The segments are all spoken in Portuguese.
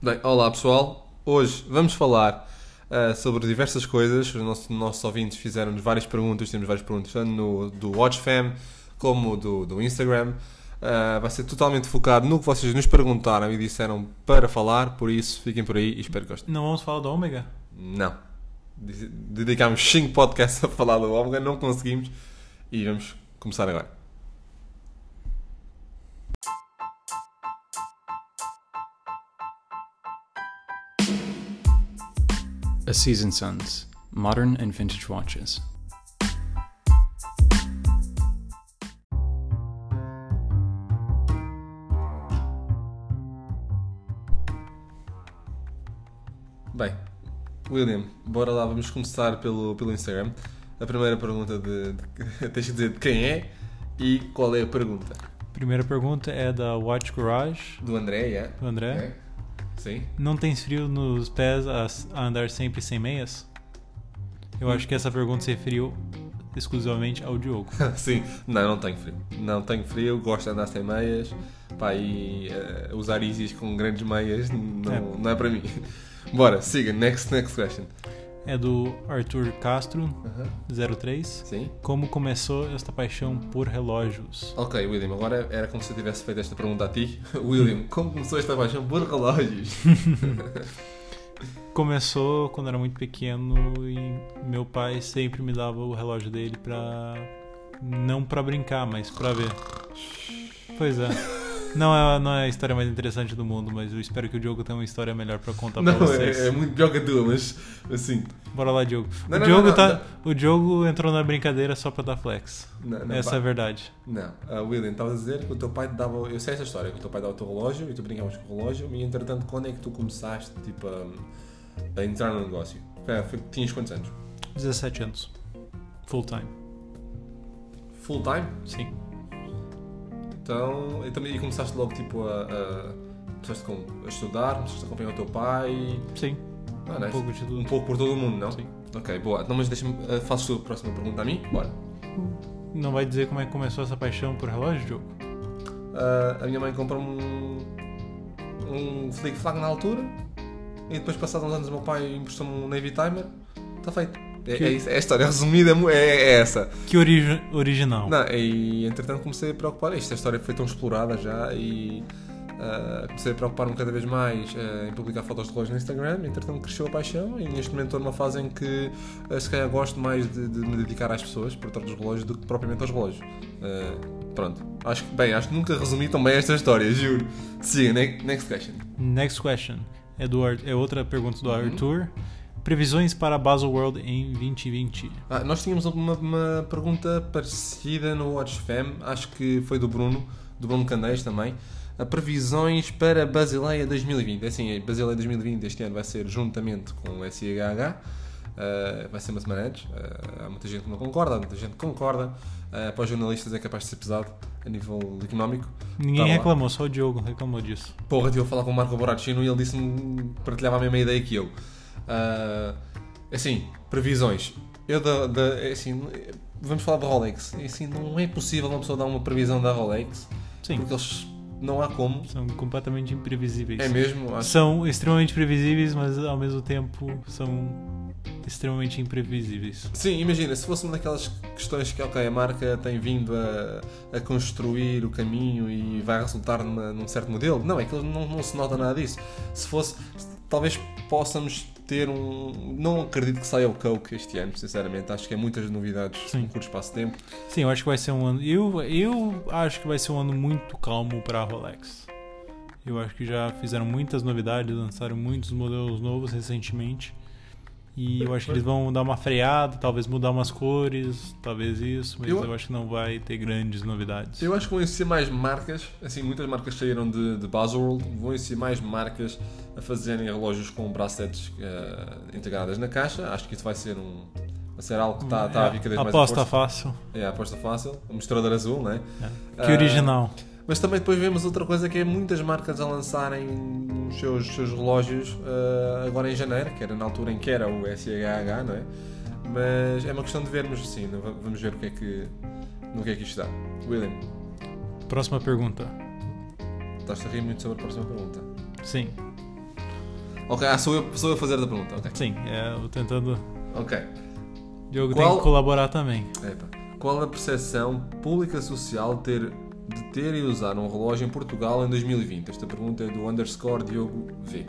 Bem, olá pessoal. Hoje vamos falar uh, sobre diversas coisas. Os nossos, nossos ouvintes fizeram-nos várias perguntas. Temos várias perguntas, tanto no, do WatchFam como do, do Instagram. Uh, vai ser totalmente focado no que vocês nos perguntaram e disseram para falar. Por isso, fiquem por aí e espero que gostem. Não vamos falar do Ômega? Não. Dedicámos 5 podcasts a falar do Ômega, não conseguimos. E vamos começar agora. A Season Sons Modern and Vintage Watches. Bem, William, bora lá, vamos começar pelo, pelo Instagram. A primeira pergunta de, de tens que dizer de quem é e qual é a pergunta. Primeira pergunta é da Watch Garage. Do André, é? Do André. É. Sim. Não tens frio nos pés a, a andar sempre sem meias? Eu acho que essa pergunta se referiu exclusivamente ao Diogo. Sim, não, não tenho frio. Não tenho frio, gosto de andar sem meias. Pá, e uh, usar Isis com grandes meias não é, não é para mim. Bora, siga, next, next question. É do Arthur Castro, Uhum. 03. Sim. Como começou esta paixão por relógios? Ok, William, agora era como se eu tivesse feito esta pergunta a ti. William, como começou esta paixão por relógios? Começou quando era muito pequeno e meu pai sempre me dava o relógio dele pra. não pra brincar, mas pra ver. Pois é. Não é, não é a história mais interessante do mundo, mas eu espero que o Diogo tenha uma história melhor pra contar não, pra vocês. é, é muito pior que a tua, mas assim. Bora lá, Diogo. Não, o, Diogo não, tá, o Diogo entrou na brincadeira só pra dar flex. Essa pá. é a verdade. Não, uh, William, estavas a dizer que o teu pai te dava. Eu sei essa história, que o teu pai dava o teu relógio e tu brincavas com o relógio, e entretanto, quando é que tu começaste tipo, a, a entrar no negócio? Foi, foi, tinhas quantos anos? 17 anos. Full time. Full time? Sim. Então, e, também, e começaste logo tipo a. a começaste com, a estudar, começaste a acompanhar o teu pai. Sim. Ah, um nice. pouco de tudo. Um pouco por todo o mundo, não? Sim. Ok, boa. Então, mas deixa-me. Uh, fazes tu a próxima pergunta a mim? Bora. Não vai dizer como é que começou essa paixão por relógio, Diogo? Uh, a minha mãe comprou-me um. um flick flag na altura e depois, passados uns anos, o meu pai emprestou-me um Navy Timer. Está feito. É, é, é a história resumida, é, é, é essa. Que origi original. Não, e entretanto comecei a preocupar. Isto, a história foi tão explorada já e ah, comecei a preocupar-me cada vez mais ah, em publicar fotos de relógios no Instagram. Entretanto cresceu a paixão e neste momento estou numa fase em que ah, se calhar gosto mais de, de me dedicar às pessoas por trás dos relógios do que propriamente aos relógios. Ah, pronto. Acho que, bem, acho que nunca resumi tão bem esta história, juro. Ne- next question. Next question. Do Ar- é outra pergunta do Uhum. Previsões para a Basel World em 2020. Ah, nós tínhamos uma, uma pergunta parecida no WatchFam, acho que foi do Bruno, do Bruno Candeias também. A previsões para Basileia 2020. É Assim, a Basileia 2020 este ano vai ser juntamente com o SIHH, ah, vai ser uma semana antes. Ah, há muita gente que não concorda, há muita gente que concorda. Ah, para os jornalistas é capaz de ser pesado a nível económico. Ninguém Tá reclamou, só o Diogo reclamou disso. Porra, a falar com o Marco Borrachino e ele disse-me partilhava a mesma ideia que eu. Ah, assim, previsões. Eu da, da- é assim, vamos falar da Rolex. É Assim, não é possível uma pessoa dar uma previsão da Rolex Sim, porque eles não há como. são completamente imprevisíveis. É mesmo? Acho, São extremamente previsíveis, mas ao mesmo tempo são extremamente imprevisíveis. Sim, imagina, se fosse uma daquelas questões que ok, a marca tem vindo a, a construir o caminho e vai resultar numa- num certo modelo. Não, é que não, não se nota nada disso. Se fosse, talvez possamos ter um. Não acredito que saia o Coke este ano, sinceramente. Acho que é muitas novidades Sim. num curto espaço de tempo. Sim, eu acho que vai ser um ano. Eu, eu acho que vai ser um ano muito calmo para a Rolex. Eu acho que já fizeram muitas novidades, lançaram muitos modelos novos recentemente. E eu acho que eles vão dar uma freada, talvez mudar umas cores, talvez isso, mas Eu- eu, acho que não vai ter grandes novidades. Eu acho que vão existir mais marcas, assim, muitas marcas saíram de, de Baselworld, vão existir mais marcas a fazerem relógios com braceletes eh, integradas na caixa. Acho que isso vai ser um. Vai ser algo que está está a vir cada vez mais Aposta fácil. É aposta fácil, o mostrador azul, né? É. Que Ah, original. Mas também depois vemos outra coisa que é muitas marcas a lançarem os seus, seus relógios ah, agora em janeiro, que era na altura em que era o SHH, não é? Mas é uma questão de vermos assim, va- vamos ver o que é que, no que é que isto dá. William, Próxima pergunta. estás a rir muito sobre a próxima pergunta. Sim. Ok, ah, sou eu, sou eu a fazer a pergunta. Ok. Sim, é, eu tentando. Ok. Diogo Qual- tem que colaborar também. Epa. Qual a percepção pública social ter, de ter e usar um relógio em Portugal em 2020? Esta pergunta é do underscore Diogo V.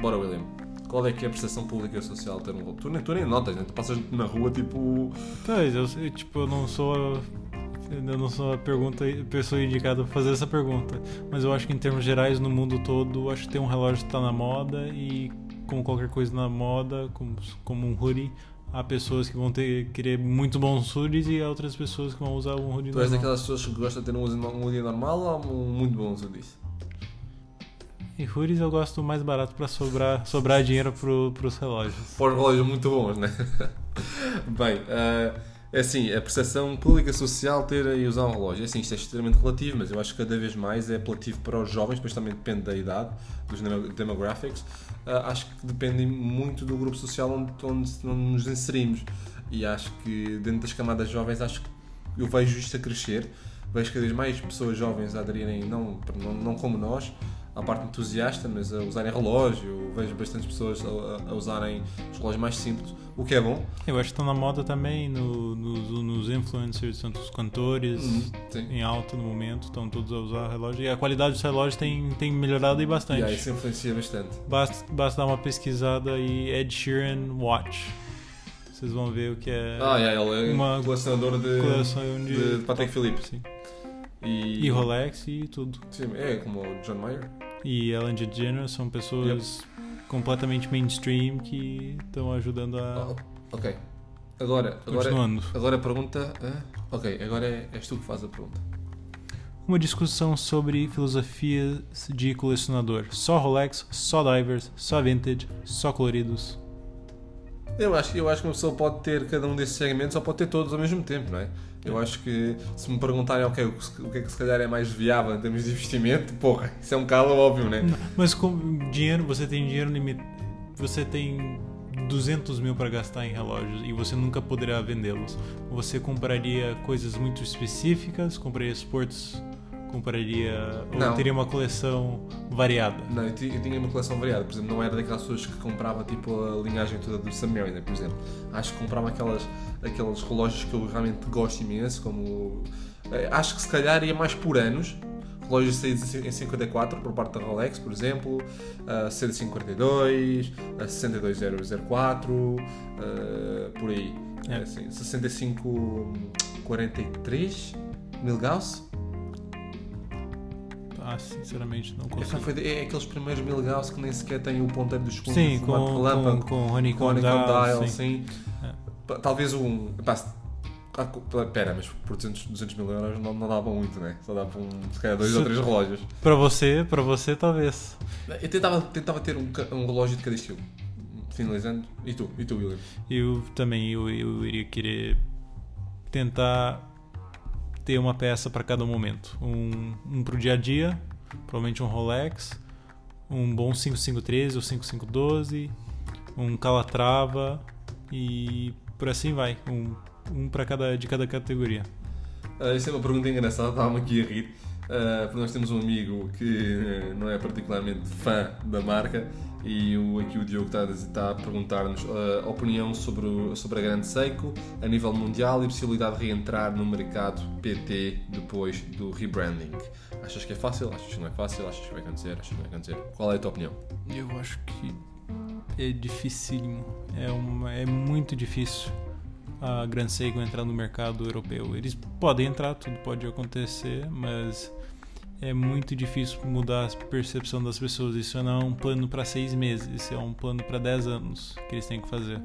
Bora, William. Qual é que é a percepção pública social ter um relógio? Tu nem, tu nem notas, né? Tu passas na rua tipo. Pois, eu, tipo, eu não sou. Eu não sou a pergunta, a pessoa indicada para fazer essa pergunta. Mas eu acho que em termos gerais, no mundo todo, acho que ter um relógio está na moda e como qualquer coisa na moda, como, como um hoodie, há pessoas que vão ter querer muito bons hoodies e há outras pessoas que vão usar um hoodie Tu és normal. daquelas pessoas que gostam de ter um dia normal ou muito uso disso? E hoodies eu gosto mais barato para sobrar, sobrar dinheiro pro, pros relógios. Para os relógios muito bons, né? Bem, ah, é assim, a percepção pública social ter e usar um relógio. É assim, isto é extremamente relativo, mas eu acho que cada vez mais é apelativo para os jovens, depois também depende da idade, dos demo- demographics. Ah, acho que depende muito do grupo social onde, onde, onde nos inserimos. E acho que dentro das camadas jovens, acho que eu vejo isto a crescer. Vejo cada vez mais pessoas jovens a aderirem, não, não, não como nós, à parte entusiasta, mas a usarem relógio. Vejo bastantes pessoas a, a- a usarem os relógios mais simples, o que é bom. Eu acho que estão na moda também, no, nos, nos influencers, tanto os cantores, Sim. em alta no momento, estão todos a usar relógio. E a qualidade dos relógios tem, tem melhorado aí bastante. Aí, isso influencia bastante. Basta, basta dar uma pesquisada e Ed Sheeran Watch. Vocês vão ver o que é Ah, é, ele é Uma colecionador de, coleção de, de Patek Philippe. Sim. E, E Rolex e tudo. Sim, é como o John Mayer. E Ellen DeGeneres são pessoas completamente mainstream que estão ajudando a. Oh, ok. Agora, agora, agora a pergunta. ah, ok, agora é, és tu que fazes a pergunta. Uma discussão sobre filosofia de colecionador. Só Rolex, só divers, só vintage, só coloridos. Eu acho, eu acho que uma pessoa pode ter cada um desses segmentos ou pode ter todos ao mesmo tempo, não é? Eu acho que se me perguntarem ok, o que é que se calhar é mais viável em termos de investimento, porra, isso é um bocado óbvio, né? Mas com dinheiro, você tem dinheiro limitado. Você tem 200 mil para gastar em relógios e você nunca poderá vendê-los. Você compraria coisas muito específicas, compraria esportes, compraria. Ou Não. teria uma coleção variada. Não, eu, eu tinha uma coleção variada, por exemplo, não era daquelas pessoas que comprava tipo a linhagem toda do Submariner, por exemplo. Acho que comprava aquelas, aqueles relógios que eu realmente gosto imenso, como. eh, Acho que se calhar ia mais por anos. Relógios saídos em 54 por parte da Rolex, por exemplo, a C52, a 62004, eh, por aí. É. Assim, 6543 mil Gauss. Ah, sinceramente, não consigo. foi de- é aqueles primeiros mil Gauss que nem sequer têm o ponteiro dos segundos Sim, com, com, relâmpago, com com Honeycomb Dial, sim. sim. É. Talvez um. Pá, se- ah, co- Pera, mas por 200, 200 mil euros não, não dava muito, né? Só dava um, se calhar dois Se- ou três relógios. Pra você, pra você talvez. Eu tentava, tentava ter um, um relógio de cada estilo. Finalizando. E tu? E tu, William? Eu também eu, eu iria querer tentar ter uma peça para cada momento. Um, um pro dia a dia, provavelmente um Rolex, um bom 5513 ou 5512, um Calatrava e por assim vai. Um, um para cada de cada categoria. Ah, isso é uma pergunta engraçada, estava-me aqui a rir. Ah, porque nós temos um amigo que eh, não é particularmente fã da marca e o, aqui o Diogo está está a perguntar-nos ah, a opinião sobre, o- sobre a Grande Seiko a nível mundial e a possibilidade de reentrar no mercado PT depois do rebranding. Achas que é fácil? Achas que não é fácil? Achas que vai acontecer? Achas que vai acontecer? Qual é a tua opinião? Eu acho que é dificílimo. É, uma, é muito difícil a Grand Seiko entrar no mercado europeu. Eles podem entrar, tudo pode acontecer, mas é muito difícil mudar a percepção das pessoas. Isso não é um plano para seis meses, isso é um plano para dez anos que eles têm que fazer.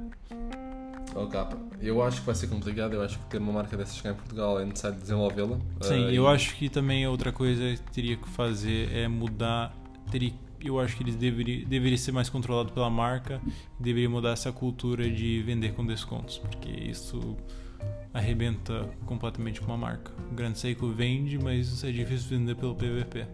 Oh, capa. Eu acho que vai ser complicado. Eu acho que ter uma marca dessas cá em Portugal é necessário desenvolvê-la. Sim, Ah, eu e- acho que também outra coisa que teria que fazer é mudar. Teria, eu acho que eles deveriam deveria ser mais controlado pela marca e deveria mudar essa cultura de vender com descontos, porque isso arrebenta completamente com uma marca. O Grand Seiko vende, mas é difícil vender pelo PVP.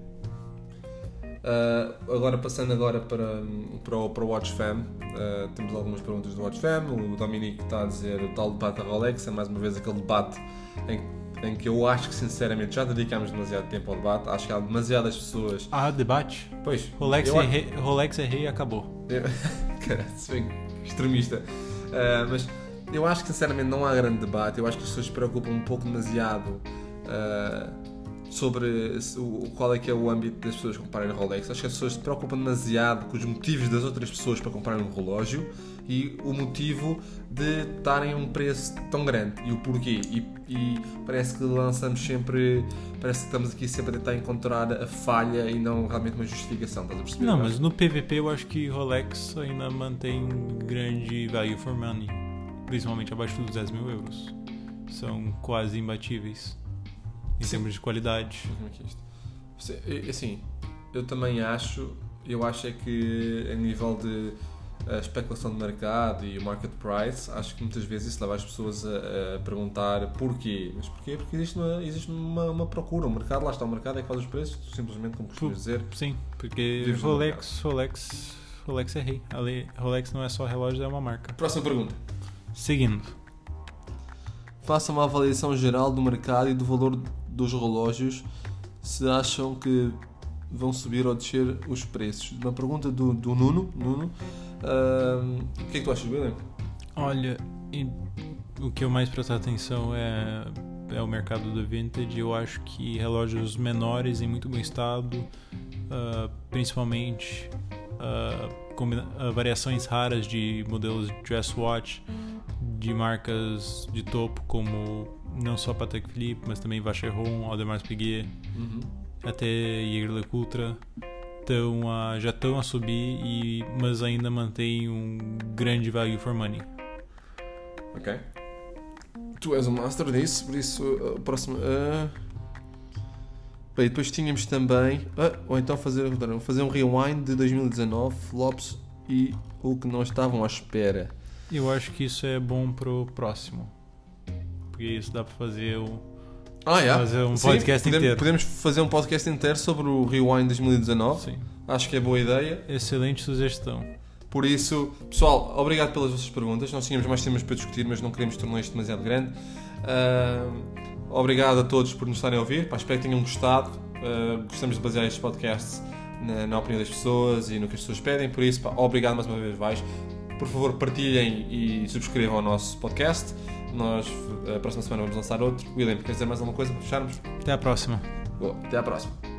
Uh, agora passando agora para, para, o, para o Watch Fam, uh, temos algumas perguntas do Watch Fam. O Dominique está a dizer o tal debate da Rolex, é mais uma vez aquele debate em que em que eu acho que sinceramente já dedicámos demasiado tempo ao debate. Acho que há demasiadas pessoas. Ah, debate. Pois, Rolex, eu é, rei, Rolex é rei e acabou. Eu- Cara, se bem extremista. Ah, mas eu acho que sinceramente não há grande debate. Eu acho que as pessoas se preocupam um pouco demasiado ah, sobre o, qual é que é o âmbito das pessoas comprarem Rolex. Acho que as pessoas se preocupam demasiado com os motivos das outras pessoas para comprarem um relógio e o motivo de darem um preço tão grande e o porquê. E, e parece que lançamos sempre, parece que estamos aqui sempre a tentar encontrar a falha e não realmente uma justificação. Estás a perceber? Não, mas no PVP eu acho que Rolex ainda mantém grande value for money. Principalmente abaixo dos 10 mil euros. São quase imbatíveis. Em Sim. termos de qualidade. Como é que é isto? Você- e- Assim, eu também acho, eu acho é que a nível de a especulação de mercado e o market price, acho que muitas vezes isso leva as pessoas a, a perguntar porquê. Mas porquê? Porque existe, uma, existe uma, uma procura, um mercado, lá está o mercado é que faz os preços, tu simplesmente, como costumas dizer, Sim, porque Rolex, Rolex, Rolex é rei. Ale- Rolex não é só relógio, é uma marca. Próxima pergunta. Seguindo. Faça uma avaliação geral do mercado e do valor dos relógios se acham que vão subir ou descer os preços. Uma pergunta do, do Nuno. Nuno o que é que tu achas, William? Olha, o que eu mais presto atenção é, é o mercado do vintage. Eu acho que relógios menores em muito bom estado, ah, principalmente combina- ah, variações raras de modelos de dress watch de marcas de topo como não só Patek Philippe, mas também Vacheron, Audemars Piguet, até Jaeger-LeCoultre estão a, já estão a subir, e, mas ainda mantém um grande value for money. Ok. Tu és o master disso, por isso, uh, próximo. Uh... Bem, depois tínhamos também. ah, ou então fazer, fazer um rewind de 2019, flops e o que não estavam à espera. Eu acho que isso é bom pro próximo. Porque isso dá pra fazer o. Ah, é? Fazer um Sim, podcast podemos, inteiro. Podemos fazer um podcast inteiro sobre o rewind 2019. Sim. Acho que é boa ideia. Excelente sugestão. Por isso, pessoal, obrigado pelas vossas perguntas. Nós tínhamos mais temas para discutir, mas não queremos tornar isto demasiado grande. Ah, obrigado a todos por nos estarem a ouvir. Pá, espero que tenham gostado. Ah, gostamos de basear estes podcasts na, na opinião das pessoas e no que as pessoas pedem. Por isso, pá, obrigado mais uma vez, vais. Por favor, partilhem e subscrevam o nosso podcast. Nós, a próxima semana, vamos lançar outro. William, queres dizer mais alguma coisa para fecharmos? Até a próxima. Boa, até à próxima.